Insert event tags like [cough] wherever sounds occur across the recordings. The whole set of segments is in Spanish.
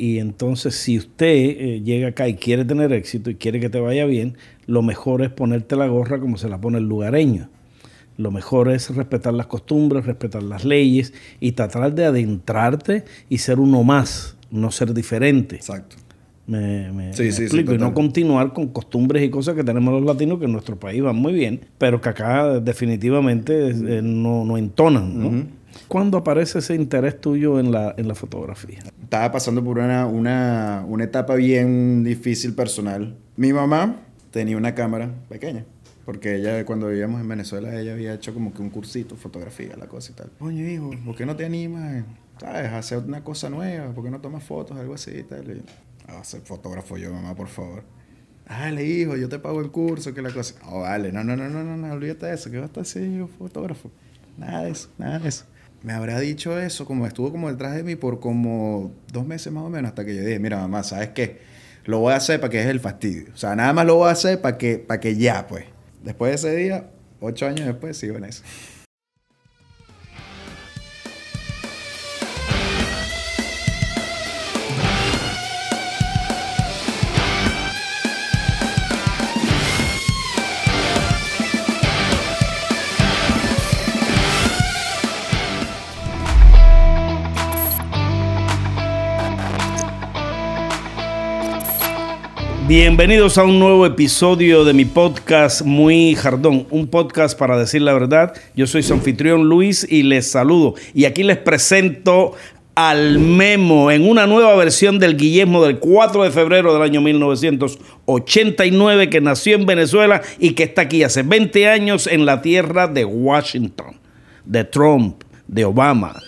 Y entonces si usted eh, llega acá y quiere tener éxito y quiere que te vaya bien, lo mejor es ponerte la gorra como se la pone el lugareño. Lo mejor es respetar las costumbres, respetar las leyes y tratar de adentrarte y ser uno más, no ser diferente. Exacto. Me, me- Sí, me sí, sí, explico. y no continuar con costumbres y cosas que tenemos los latinos que en nuestro país van muy bien, pero que acá definitivamente eh, no, no entonan. ¿no? ¿Cuándo aparece ese interés tuyo en la, en la fotografía? Estaba pasando por una, una, una etapa bien difícil personal. Mi mamá tenía una cámara pequeña. Porque ella, cuando vivíamos en Venezuela, ella había hecho como que un cursito, fotografía, la cosa y tal. Coño, hijo, ¿por qué no te animas, sabes, a hacer una cosa nueva? ¿Por qué no tomas fotos, algo así y tal? Y "Ah, ser fotógrafo yo, mamá, por favor. Dale, hijo, yo te pago el curso, que la cosa. Oh, vale, no, no, no, no, no, no, olvídate de eso, que vas a estar así, yo, fotógrafo. Nada de eso, nada de eso. Me habrá dicho eso, como estuvo como detrás de mí por como dos meses más o menos, hasta que yo dije, mira, mamá, ¿sabes qué? Lo voy a hacer para que es el fastidio. O sea, nada más lo voy a hacer para que, para que ya, pues. Después de ese día, ocho años después, sigo en eso. Bienvenidos a un nuevo episodio de mi podcast Muy Jardón, un podcast para decir la verdad. Yo soy su anfitrión Luis y les saludo. Y aquí les presento al Memo en una nueva versión del Guillermo del 4 de febrero del año 1989 que nació en Venezuela y que está aquí hace 20 años en la tierra de Washington, de Trump, de Obama.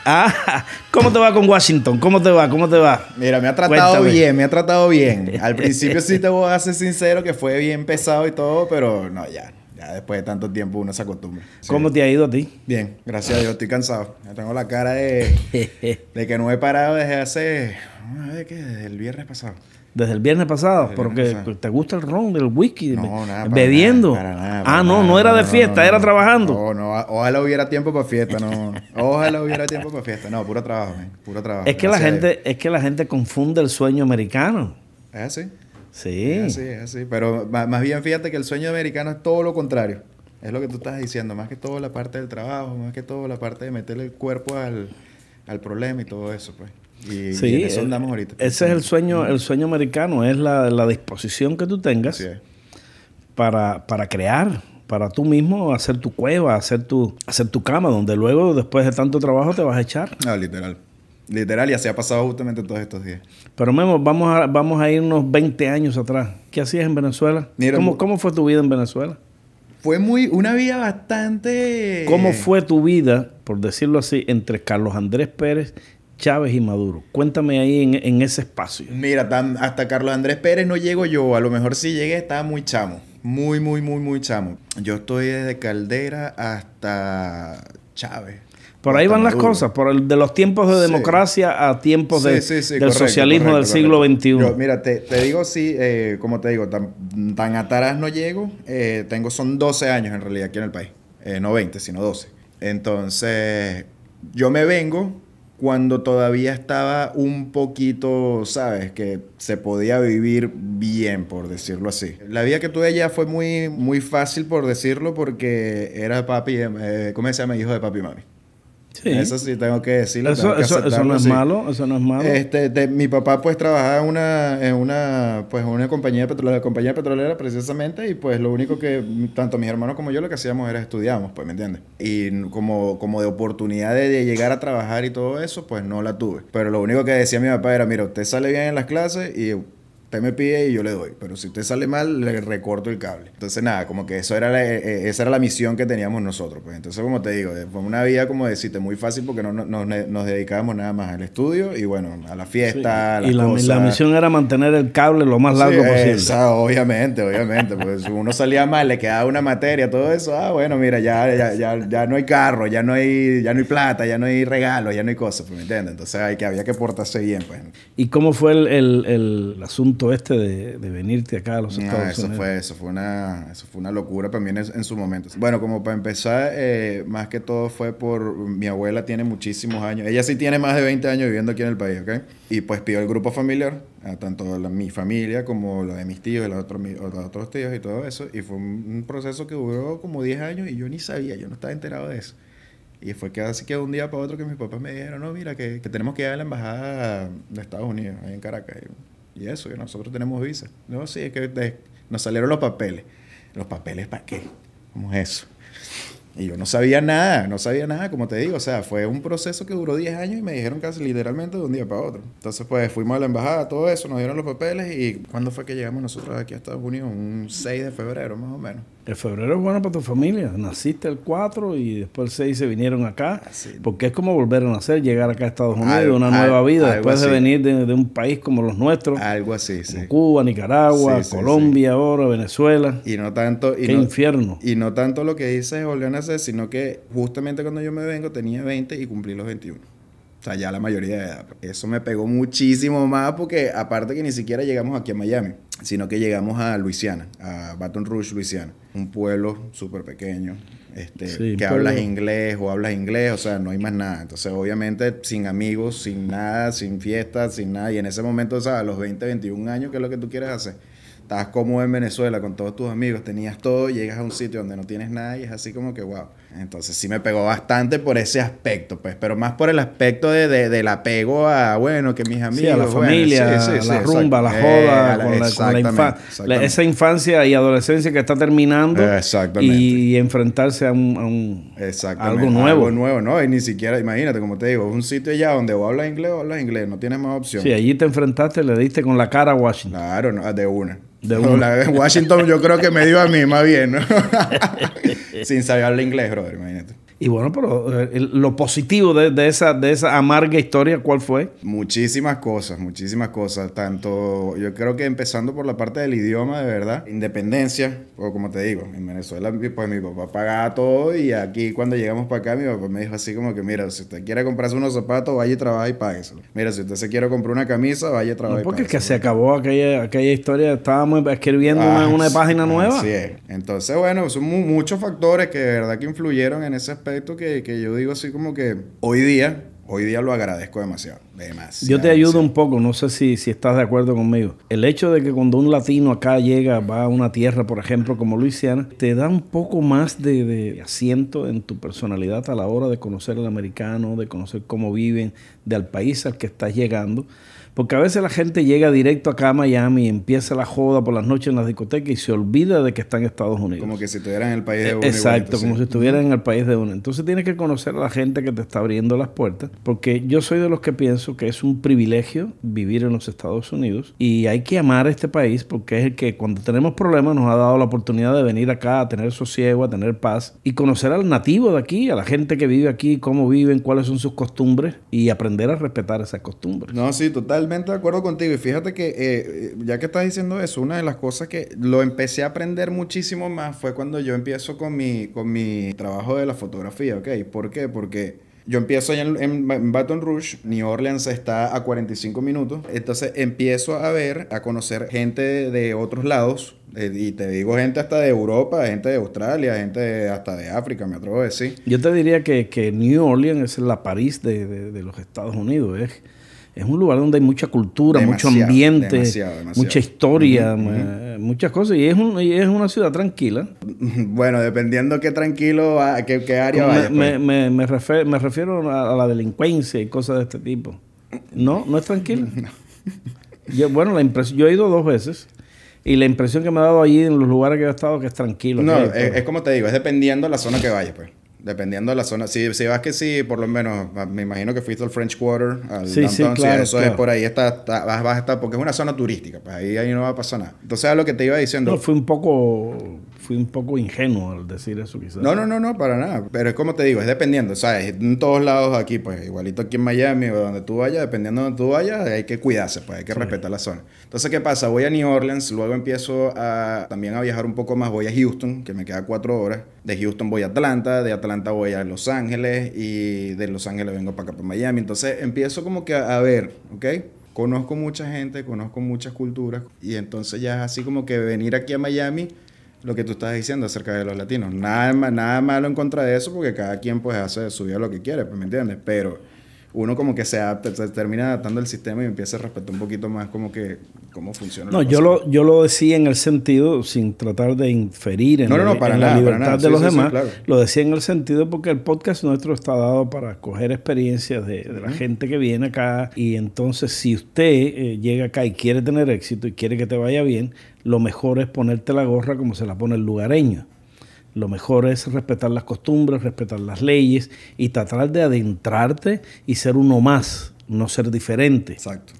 [laughs] Ah, ¿cómo te va con Washington? ¿Cómo te va? ¿Cómo te va? Mira, me ha tratado Cuéntame. bien, me ha tratado bien. Al [laughs] principio sí te voy a ser sincero que fue bien pesado y todo, pero no, ya. Ya después de tanto tiempo uno se acostumbra. Sí. ¿Cómo te ha ido a ti? Bien, gracias a Dios, estoy cansado. Ya tengo la cara de, [laughs] de que no he parado desde hace. A ver, ¿qué? Desde el viernes pasado. Desde el viernes pasado, Desde porque viernes pasado. te gusta el ron, el whisky, No, be- nada. para bebiendo. nada, para nada, ah, no, no era de fiesta, no, era trabajando. No, no, ojalá hubiera tiempo para fiesta, no. Ojalá hubiera tiempo para fiesta. No, puro trabajo, man, puro trabajo. es que la gente, es que la gente confunde el sueño americano. Es así. Sí. Es así, es así. Pero más bien fíjate que el sueño americano es todo lo contrario. Es lo que tú estás diciendo. Más que todo la parte del trabajo, más que todo la parte de meterle el cuerpo al, al problema y todo eso, pues. Y, Sí, y en eso eh, andamos ahorita. Ese es el sueño, el sueño americano, es la, la disposición que tú tengas para, para crear, para tú mismo hacer tu cueva, hacer tu, hacer tu cama, donde luego, después de tanto trabajo, te vas a echar. No, literal. Literal, y así ha pasado justamente todos estos días. Pero Memo, vamos a, vamos a ir unos 20 años atrás. ¿Qué hacías en Venezuela? Mira, ¿Cómo, ¿Cómo fue tu vida en Venezuela? Fue muy, una vida bastante... ¿Cómo fue tu vida, por decirlo así, entre Carlos Andrés Pérez, Chávez y Maduro? Cuéntame ahí en, en ese espacio. Mira, tan- hasta Carlos Andrés Pérez no llego yo. A lo mejor si llegué estaba muy chamo. Muy, muy, muy, muy chamo. Yo estoy desde Caldera hasta Chávez. Por ahí van las cosas, por el, de los tiempos de Sí. democracia a tiempos de- Sí, sí, sí, del correcto, socialismo correcto, del siglo. XXI. Yo, mira, te, te digo, sí, eh, como te digo, tan, tan atrás no llego. eh, tengo, son 12 años en realidad aquí en el país. Eh, no 20, sino 12. Entonces, yo me vengo cuando todavía estaba un poquito, ¿sabes? Que se podía vivir bien, por decirlo así. La vida que tuve allá fue muy, muy fácil, por decirlo, porque era papi, eh, ¿cómo se llama? Hijo de papi y mami. Sí. Eso sí tengo que decirlo. Eso, que eso- eso no es sí. malo, eso no es malo. Este, de- mi papá pues trabajaba en una, en una, pues una compañía petrolera, compañía petrolera precisamente y pues lo único que tanto mis hermanos como yo lo que hacíamos era estudiamos, pues, ¿me entiendes? Y como, como de oportunidad de, de llegar a trabajar y todo eso, pues no la tuve. Pero lo único que decía mi papá era, mira, usted sale bien en las clases y usted me pide y yo le doy. Pero si usted sale mal, le recorto el cable. Entonces nada, como que eso era la- eh, eh, esa era la misión que teníamos nosotros. Pues entonces, como te digo, eh, fue una vida como decirte muy fácil porque no, no- nos, nos dedicábamos nada más al estudio y bueno, a la fiesta, a las y la, cosas. la misión era mantener el cable lo más largo Sí, posible. esa, obviamente, obviamente. Pues si uno salía mal, le quedaba una materia, todo eso. Ah, bueno, mira, ya, ya, ya, ya no hay carro, ya no hay, ya no hay plata, ya no hay regalos, ya no hay cosas, pues, ¿me entiendes? Entonces hay que, había que portarse bien, pues. ¿Y cómo fue el, el- el asunto asunto este de, de venirte acá a los Estados eso Unidos? fue, eso fue una, eso fue una locura también en, en su momento. Bueno, como para empezar, eh, más que todo fue por mi abuela tiene muchísimos años. Ella sí tiene más de 20 años viviendo aquí en el país, ¿ok? Y pues pidió el grupo familiar, a tanto la- mi familia como lo de mis tíos y los otros, los otros tíos y todo eso. Y fue un, proceso que duró como 10 años y yo ni sabía, yo no estaba enterado de eso. Y fue que así que un día para otro que mis papás me dijeron, no, mira, que, que tenemos que ir a la embajada de Estados Unidos, ahí en Caracas. Y, y eso, que nosotros tenemos visa. No, sí, es que nos salieron los papeles. ¿Los papeles para qué? ¿Cómo es eso? Y yo no sabía nada, no sabía nada, como te digo. O sea, fue un proceso que duró 10 años y me dijeron casi literalmente de un día para otro. Entonces, pues fuimos a la embajada, todo eso, nos dieron los papeles. ¿Y cuándo fue que llegamos nosotros aquí a Estados Unidos? Un 6 de febrero, más o menos. El febrero es bueno para tu familia. Naciste el 4 y después el 6 se vinieron acá. Así. Porque es como volver a nacer, llegar acá a Estados Unidos, Algo- una algo- nueva vida, después de venir de, de un país como los nuestros, Algo así, sí. Cuba, Nicaragua, Sí, sí, Colombia ahora, Venezuela. Y no tanto... Y Qué no, infierno. Y no tanto lo que dices volvió sino que justamente cuando yo me vengo tenía 20 y cumplí los 21. O sea, ya la mayoría de edad. Eso me pegó muchísimo más porque aparte que ni siquiera llegamos aquí a Miami, sino que llegamos a Luisiana, a Baton Rouge, Luisiana. Un pueblo súper pequeño, este, Sí, que hablas inglés o hablas inglés, o sea, no hay más nada. Entonces, obviamente, sin amigos, sin nada, sin fiestas, sin nada. Y en ese momento, o sea, a los 20, 21 años, ¿qué es lo que tú quieres hacer? Estabas cómodo en Venezuela con todos tus amigos, tenías todo, llegas a un sitio donde no tienes nada y es así como que wow. Entonces sí me pegó bastante por ese aspecto, pues, pero más por el aspecto de, de- del apego a, bueno, que mis amigos. Sí, a la bueno, familia, sí, sí, sí, la rumba, la exacto. joda, Eh, a con, la- la, con la exactamente, infa- exactamente. la- esa infancia y adolescencia que está terminando Exactamente. y enfrentarse a, un, a algo nuevo. Algo nuevo, ¿no? Y ni siquiera, imagínate, como te digo, es un sitio ya donde o hablas inglés o hablas inglés, no tienes más opción. Sí, allí te enfrentaste, le diste con la cara a Washington. Claro, no, de una. De No, una. [laughs] la Washington yo creo que me dio a mí más bien, ¿no? [laughs] Sin saber hablar inglés, brother, imagínate. Y bueno, pero eh, lo positivo de, de esa, de esa amarga historia, ¿cuál fue? Muchísimas cosas, muchísimas cosas. Tanto, yo creo que empezando por la parte del idioma, de verdad. Independencia, o como te digo, en Venezuela, pues mi papá pagaba todo y aquí cuando llegamos para acá, mi papá me dijo así como que, mira, si usted quiere comprarse unos zapatos, vaya y trabaja y págueselo. Mira, si usted se quiere comprar una camisa, vaya y trabaja No, y porque es que se acabó aquella, aquella historia, estábamos escribiendo una, Ah, una sí, página nueva. Es. Entonces, bueno, son mu- muchos factores que de verdad que influyeron en ese aspecto que, que yo digo así como que hoy día, hoy día lo agradezco demasiado. Demasiado. Yo te ayudo demasiado. un poco, no sé si, si estás de acuerdo conmigo. El hecho de que cuando un latino acá llega, va a una tierra, por ejemplo, como Luisiana, te da un poco más de, de asiento en tu personalidad a la hora de conocer al americano, de conocer cómo viven, del país al que estás llegando. Porque a veces la gente llega directo acá a Miami y empieza la joda por las noches en las discotecas y se olvida de que está en Estados Unidos. Como que si estuvieran en el país de uno. Eh, Exacto, como si estuviera en el país de uno. Entonces tienes que conocer a la gente que te está abriendo las puertas, porque yo soy de los que pienso que es un privilegio vivir en los Estados Unidos y hay que amar este país porque es el que cuando tenemos problemas nos ha dado la oportunidad de venir acá a tener sosiego, a tener paz y conocer al nativo de aquí, a la gente que vive aquí, cómo viven, cuáles son sus costumbres y aprender a respetar esas costumbres. No, sí, totalmente de acuerdo contigo. Y fíjate que, eh, ya que estás diciendo eso, una de las cosas que lo empecé a aprender muchísimo más fue cuando yo empiezo con mi, con mi trabajo de la fotografía, ¿ok? ¿Por qué? Porque yo empiezo allá en, en- en Baton Rouge, New Orleans está a 45 minutos, entonces empiezo a ver, a conocer gente de, de otros lados, eh, y te digo gente hasta de Europa, gente de Australia, gente de- hasta de África, me atrevo a decir. Yo te diría que, que New Orleans es la París de, de- los Estados Unidos. Es, es un lugar donde hay mucha cultura, mucho ambiente, demasiado, demasiado. mucha historia, eh, muchas cosas. Y es, un- y es una ciudad tranquila. [laughs] Bueno, dependiendo qué tranquilo, va- qué, qué área me, vaya. me, pues. me, me refe- me refiero a, a la delincuencia y cosas de este tipo. No, no es tranquila. [laughs] Yo, bueno, la impresión, yo he ido dos veces y la impresión que me ha dado allí en los lugares que he estado que es tranquilo. No, es, es como te digo, es dependiendo de la zona que vayas, pues. Dependiendo de la zona. Si, si vas que sí, por lo menos, ah, me imagino que fuiste al French Quarter, al Sí, sí, claro, eso es por ahí, está, está- vas, vas a estar, porque es una zona turística, pues ahí, ahí no va a pasar nada. Entonces, lo que te iba diciendo. no, fui un poco fui un poco ingenuo al decir eso quizás. No, no, no, no, para nada. Pero es como te digo, es dependiendo, ¿sabes? En todos lados aquí, pues igualito aquí en Miami o donde tú vayas, dependiendo de donde tú vayas, hay que cuidarse, pues hay que respetar la zona. Entonces, ¿qué pasa? Voy a New Orleans, luego empiezo a también a viajar un poco más, voy a Houston, que me queda cuatro horas. De Houston voy a Atlanta, de Atlanta voy a Los Ángeles y de Los Ángeles vengo para acá, para Miami. Entonces, empiezo como que a, a ver, ¿ok? conozco mucha gente, conozco muchas culturas y entonces ya es así como que venir aquí a Miami, lo que tú estás diciendo acerca de los latinos. Nada, nada malo en contra de eso porque cada quien pues hace su vida lo que quiere, pues, ¿me entiendes? Pero uno como que se, adapta, se termina adaptando al sistema y empieza a respetar un poquito más como que cómo funciona. No, yo lo, yo lo decía en el sentido, sin tratar de inferir en, la, libertad de los demás, lo decía en el sentido porque el podcast nuestro está dado para coger experiencias de, la gente que viene acá y entonces si usted eh, llega acá y quiere tener éxito y quiere que te vaya bien, lo mejor es ponerte la gorra como se la pone el lugareño. Lo mejor es respetar las costumbres, respetar las leyes y tratar de adentrarte y ser uno más, no ser diferente. Exacto.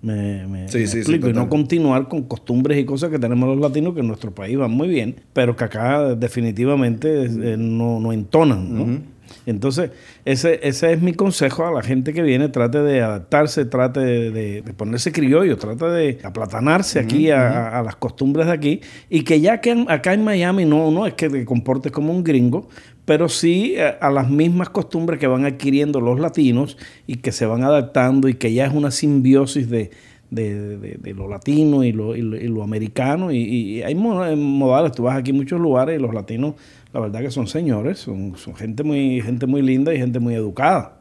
Me, me, explico. y no continuar con costumbres y cosas que tenemos los latinos que en nuestro país van muy bien, pero que acá definitivamente eh, no, no entonan. ¿no? Entonces, ese, ese es mi consejo a la gente que viene, trate de adaptarse, trate de, ponerse criollo, trate de aplatanarse aquí a, las costumbres de aquí. Y que ya que acá en Miami no, no es que te comportes como un gringo, pero sí a, a las mismas costumbres que van adquiriendo los latinos y que se van adaptando y que ya es una simbiosis de, de, lo latino y lo, y lo, americano. Y, y, hay modales, tú vas aquí en muchos lugares y los latinos, la verdad que son señores, son, son gente, muy, gente muy linda y gente muy educada.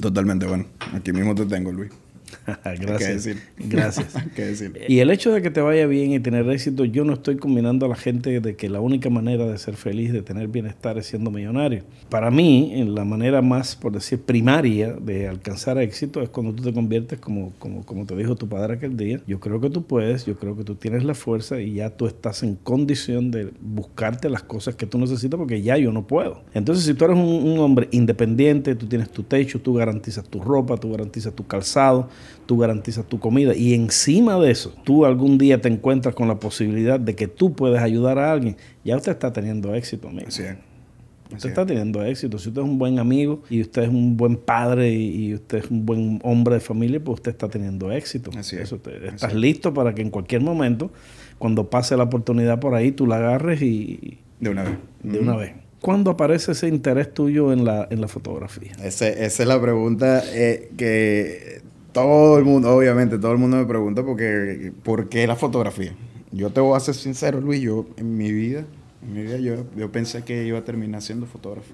Totalmente, bueno, aquí mismo te tengo, Luis. [laughs] Gracias. Gracias. [laughs] Y el hecho de que te vaya bien y tener éxito, yo no estoy combinando a la gente de que la única manera de ser feliz, de tener bienestar es siendo millonario. Para mí, la manera más, por decir, primaria de alcanzar éxito es cuando tú te conviertes como, como, como te dijo tu padre aquel día. Yo creo que tú puedes, yo creo que tú tienes la fuerza y ya tú estás en condición de buscarte las cosas que tú necesitas porque ya yo no puedo. Entonces, si tú eres un, un hombre independiente, tú tienes tu techo, tú garantizas tu ropa, tú garantizas tu calzado, tú garantizas tu comida. Y encima de eso, tú algún día te encuentras con la posibilidad de que tú puedes ayudar a alguien. Ya usted está teniendo éxito, amigo. Usted está teniendo éxito. Si usted es un buen amigo y usted es un buen padre y, usted es un buen hombre de familia, pues usted está teniendo éxito. Así Eso estás listo para que en cualquier momento, cuando pase la oportunidad por ahí, tú la agarres y... De una vez. De una vez. ¿Cuándo aparece ese interés tuyo en la, en la fotografía? esa es la pregunta eh, que todo el mundo, obviamente, todo el mundo me pregunta porque, por qué la fotografía. Yo te voy a ser sincero, Luis, yo en mi vida, en mi vida yo, yo pensé que iba a terminar siendo fotógrafo.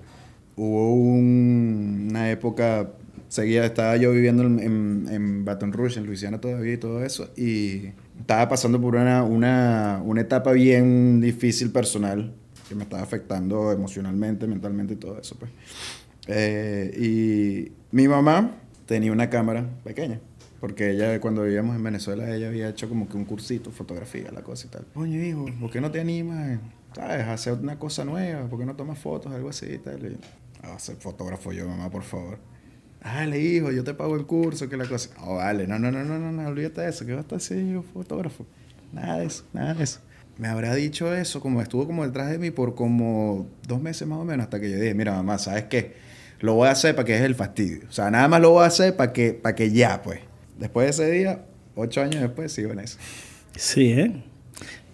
Hubo una época, seguía, estaba yo viviendo en, en, Baton Rouge, en Luisiana todavía y todo eso, y estaba pasando por una, una, una etapa bien difícil personal que me estaba afectando emocionalmente, mentalmente y todo eso. Pues. Eh, y mi mamá tenía una cámara pequeña. Porque ella, cuando vivíamos en Venezuela, ella había hecho como que un cursito, fotografía, la cosa y tal. Coño, hijo, ¿por qué no te animas, sabes, a hacer una cosa nueva? ¿Por qué no tomas fotos, algo así y tal? Y, a ser fotógrafo yo, mamá, por favor. Dale, hijo, yo te pago el curso, que la cosa. Oh, vale, no, no, no, no, no, no, olvídate de eso, que vas a estar así, yo, fotógrafo. Nada de eso, nada de eso. Me habrá dicho eso, como estuvo como detrás de mí por como dos meses más o menos, hasta que yo dije, mira, mamá, ¿sabes qué? Lo voy a hacer para que es el fastidio. O sea, nada más lo voy a hacer para que, para que ya, pues. Después de ese día, ocho años después, sigo en eso. Sí, ¿eh?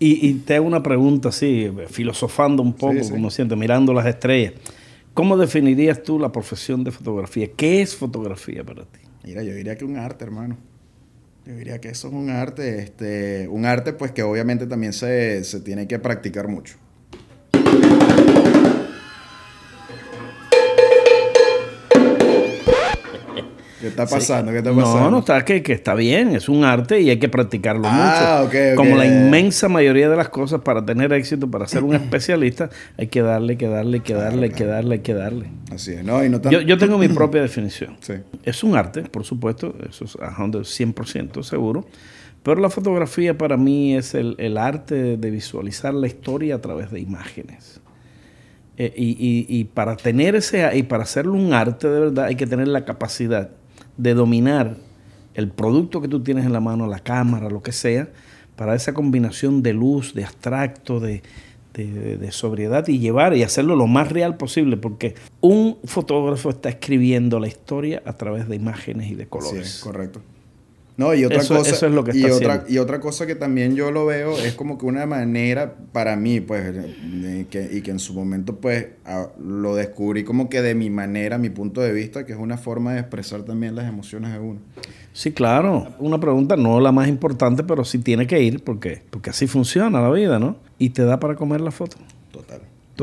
Y, te hago una pregunta así, filosofando un poco, como siento, mirando las estrellas. ¿Cómo definirías tú la profesión de fotografía? ¿Qué es fotografía para ti? Mira, yo diría que un arte, hermano. Yo diría que eso es un arte, este, un arte pues que obviamente también se, se tiene que practicar mucho. Está pasando? ¿Qué está pasando? No, no, está que, que, está bien, es un arte y hay que practicarlo ah, mucho. Como la inmensa mayoría de las cosas, para tener éxito, para ser un [laughs] especialista, hay que darle, que darle, que darle, hay que darle, hay que darle. Así es, ¿no? Y no yo, yo, tengo mi [clears throat] propia definición. Sí. Es un arte, por supuesto, eso es 100% seguro. Pero la fotografía para mí es el, el, arte de visualizar la historia a través de imágenes. Eh, y, y, y, para tener ese y para hacerlo un arte de verdad hay que tener la capacidad de dominar el producto que tú tienes en la mano, la cámara, lo que sea, para esa combinación de luz, de abstracto, de, sobriedad y llevar y hacerlo lo más real posible, porque un fotógrafo está escribiendo la historia a través de imágenes y de colores. Sí, correcto. No, y otra Eso- cosa. eso es lo que y otra, y otra cosa que también yo lo veo es como que una manera para mí, pues, de que, y que en su momento, pues, a- lo descubrí como que de mi manera, mi punto de vista, que es una forma de expresar también las emociones de uno. Sí, claro. Una pregunta, no la más importante, pero sí tiene que ir, porque Porque así funciona la vida, ¿no? Y te da para comer la foto.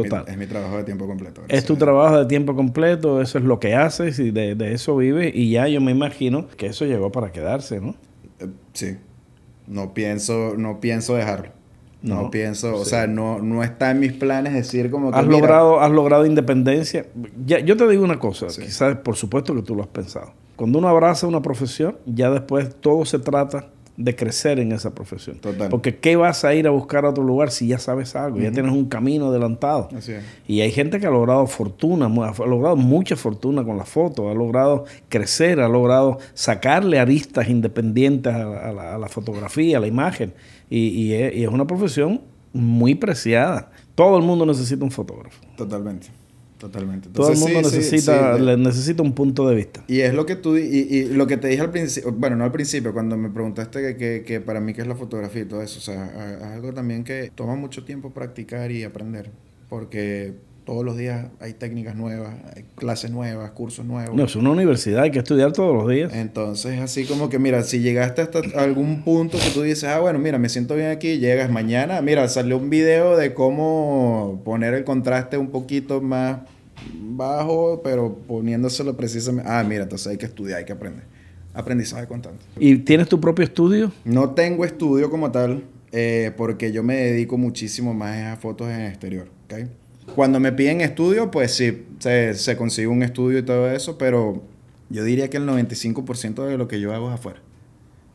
Total. Es mi trabajo de tiempo completo. Es tu trabajo de tiempo completo, eso es lo que haces y de, de eso vives. Y ya yo me imagino que eso llegó para quedarse, ¿no? Eh, Sí. No pienso, no pienso dejarlo. No, No, pienso, o sea, no, no está en mis planes decir como que. Has mira, logrado, has logrado independencia. Ya, yo te digo una cosa, Sí. quizás por supuesto que tú lo has pensado. Cuando uno abraza una profesión, ya después todo se trata de crecer en esa profesión. Total. Porque ¿qué vas a ir a buscar a otro lugar si ya sabes algo? Ya tienes un camino adelantado. Así es. Y hay gente que ha logrado fortuna, ha logrado mucha fortuna con la foto, ha logrado crecer, ha logrado sacarle aristas independientes a la, a la- a la fotografía, a la imagen. Y, y es, y es una profesión muy preciada. Todo el mundo necesita un fotógrafo. Totalmente. Totalmente. Todo el mundo sí, necesita, sí, necesita un punto de vista. Y es lo que tú y, y lo que te dije al principio, bueno, no al principio, cuando me preguntaste que, que, que para mí qué es la fotografía y todo eso, o sea, es algo también que toma mucho tiempo practicar y aprender, porque todos los días hay técnicas nuevas, hay clases nuevas, cursos nuevos. No, es una universidad, hay que estudiar todos los días. Entonces, así como que, mira, si llegaste hasta algún punto que tú dices, ah, bueno, mira, me siento bien aquí, llegas mañana, mira, salió un video de cómo poner el contraste un poquito más bajo, pero poniéndoselo precisamente. Ah, mira, entonces hay que estudiar, hay que aprender. Aprendizaje constante. ¿Y tienes tu propio estudio? No tengo estudio como tal, eh, porque yo me dedico muchísimo más a fotos en el exterior, ¿ok? Cuando me piden estudio, pues sí, se, se consigue un estudio y todo eso, pero yo diría que el 95% de lo que yo hago es afuera.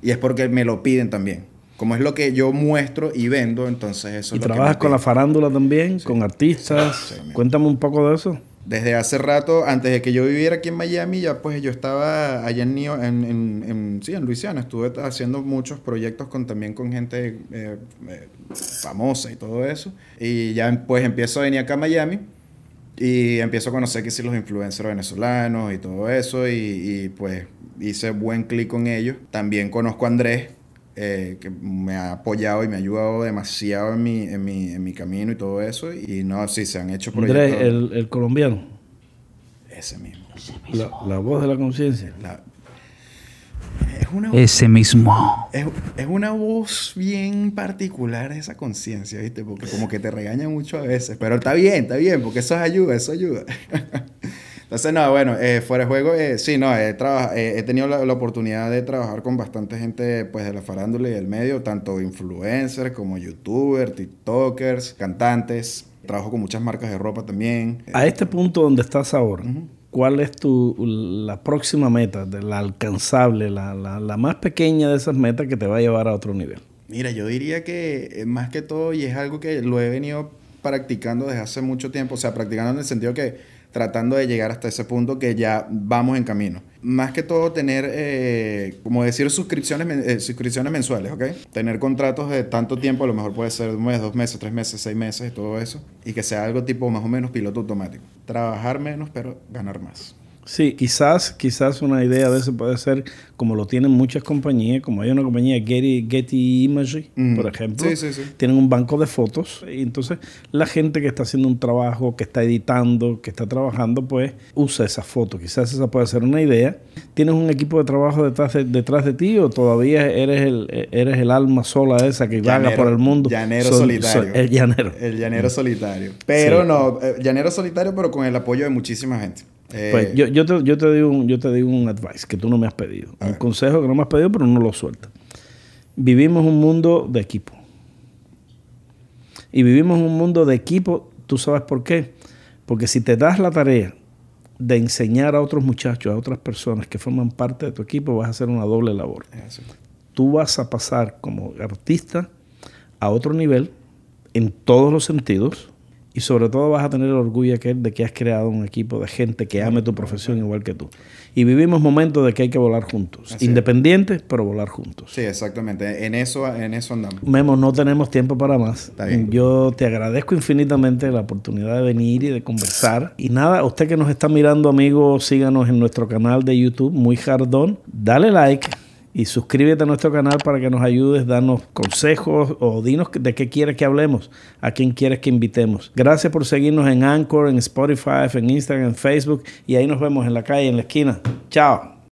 Y es porque me lo piden también. Como es lo que yo muestro y vendo, entonces eso ¿Y es lo que trabajas me con la farándula también? ¿Con artistas? Sí, sí, Cuéntame un poco de eso. Desde hace rato, antes de que yo viviera aquí en Miami, ya pues yo estaba allá en, New- en, en, en- sí, en Luisiana. Estuve haciendo muchos proyectos con también con gente eh, eh, famosa y todo eso. Y ya pues empiezo a venir acá a Miami y empiezo a conocer que sí los influencers venezolanos y todo eso. Y, y, pues hice buen clic con ellos. También conozco a Andrés, eh, que me ha apoyado y me ha ayudado demasiado en mi, en mi, en mi camino y todo eso. Y no, sí, se han hecho proyectos. Andrés, el, el colombiano, Ese mismo. la, la voz de la conciencia. La- es, una, Ese mismo. es, es una voz bien particular esa conciencia, ¿viste? Porque como que te regaña mucho a veces. Pero está bien, está bien, porque eso es ayuda, eso ayuda. [laughs] Entonces, no, bueno, eh, fuera de juego, eh, sí, no, he, eh, he tenido la, la oportunidad de trabajar con bastante gente, pues, de la farándula y del medio, tanto influencers como youtubers, tiktokers, cantantes. Trabajo con muchas marcas de ropa también. A este punto donde estás ahora, ¿cuál es tu la próxima meta, de la alcanzable, la, la- la más pequeña de esas metas que te va a llevar a otro nivel? Mira, yo diría que eh, más que todo, y es algo que lo he venido practicando desde hace mucho tiempo, o sea, practicando en el sentido que tratando de llegar hasta ese punto que ya vamos en camino. Más que todo tener, eh, como decir, suscripciones, eh, suscripciones mensuales, ¿ok? Tener contratos de tanto tiempo, a lo mejor puede ser un mes, dos meses, tres meses, seis meses, todo eso, y que sea algo tipo más o menos piloto automático. Trabajar menos, pero ganar más. Sí, quizás, quizás una idea de eso puede ser como lo tienen muchas compañías, como hay una compañía Getty, Getty Imagery, Mm. por ejemplo, Sí, sí, sí. tienen un banco de fotos y entonces la gente que está haciendo un trabajo, que está editando, que está trabajando, pues usa esa foto. Quizás esa puede ser una idea. ¿Tienes un equipo de trabajo detrás de, detrás de ti o todavía eres el, eres el alma sola esa que vaga Llanero- por el mundo? llanero Sol- solitario. sol- el llanero. El llanero solitario. Pero no, eh, llanero solitario, pero con el apoyo de muchísima gente. Eh, Pues yo, yo, te, yo, te digo un, yo te digo un advice que tú no me has pedido. Un ver. consejo que no me has pedido, pero no lo sueltas. Vivimos un mundo de equipo. Y vivimos un mundo de equipo, ¿tú sabes por qué? Porque si te das la tarea de enseñar a otros muchachos, a otras personas que forman parte de tu equipo, vas a hacer una doble labor. eso. Tú vas a pasar como artista a otro nivel en todos los sentidos y sobre todo vas a tener el orgullo aquel de que has creado un equipo de gente que ame tu profesión igual que tú. Y vivimos momentos de que hay que volar juntos, Así es. independientes, pero volar juntos. Sí, exactamente. En eso, en eso andamos. Memo, no tenemos tiempo para más. Está bien. Yo te agradezco infinitamente la oportunidad de venir y de conversar. Y nada, usted que nos está mirando, amigo, síganos en nuestro canal de YouTube, Muy Jardón. Dale like y suscríbete a nuestro canal para que nos ayudes, darnos consejos o dinos de qué quieres que hablemos, a quién quieres que invitemos. Gracias por seguirnos en Anchor, en Spotify, en Instagram, en Facebook y ahí nos vemos en la calle, en la esquina. Chao.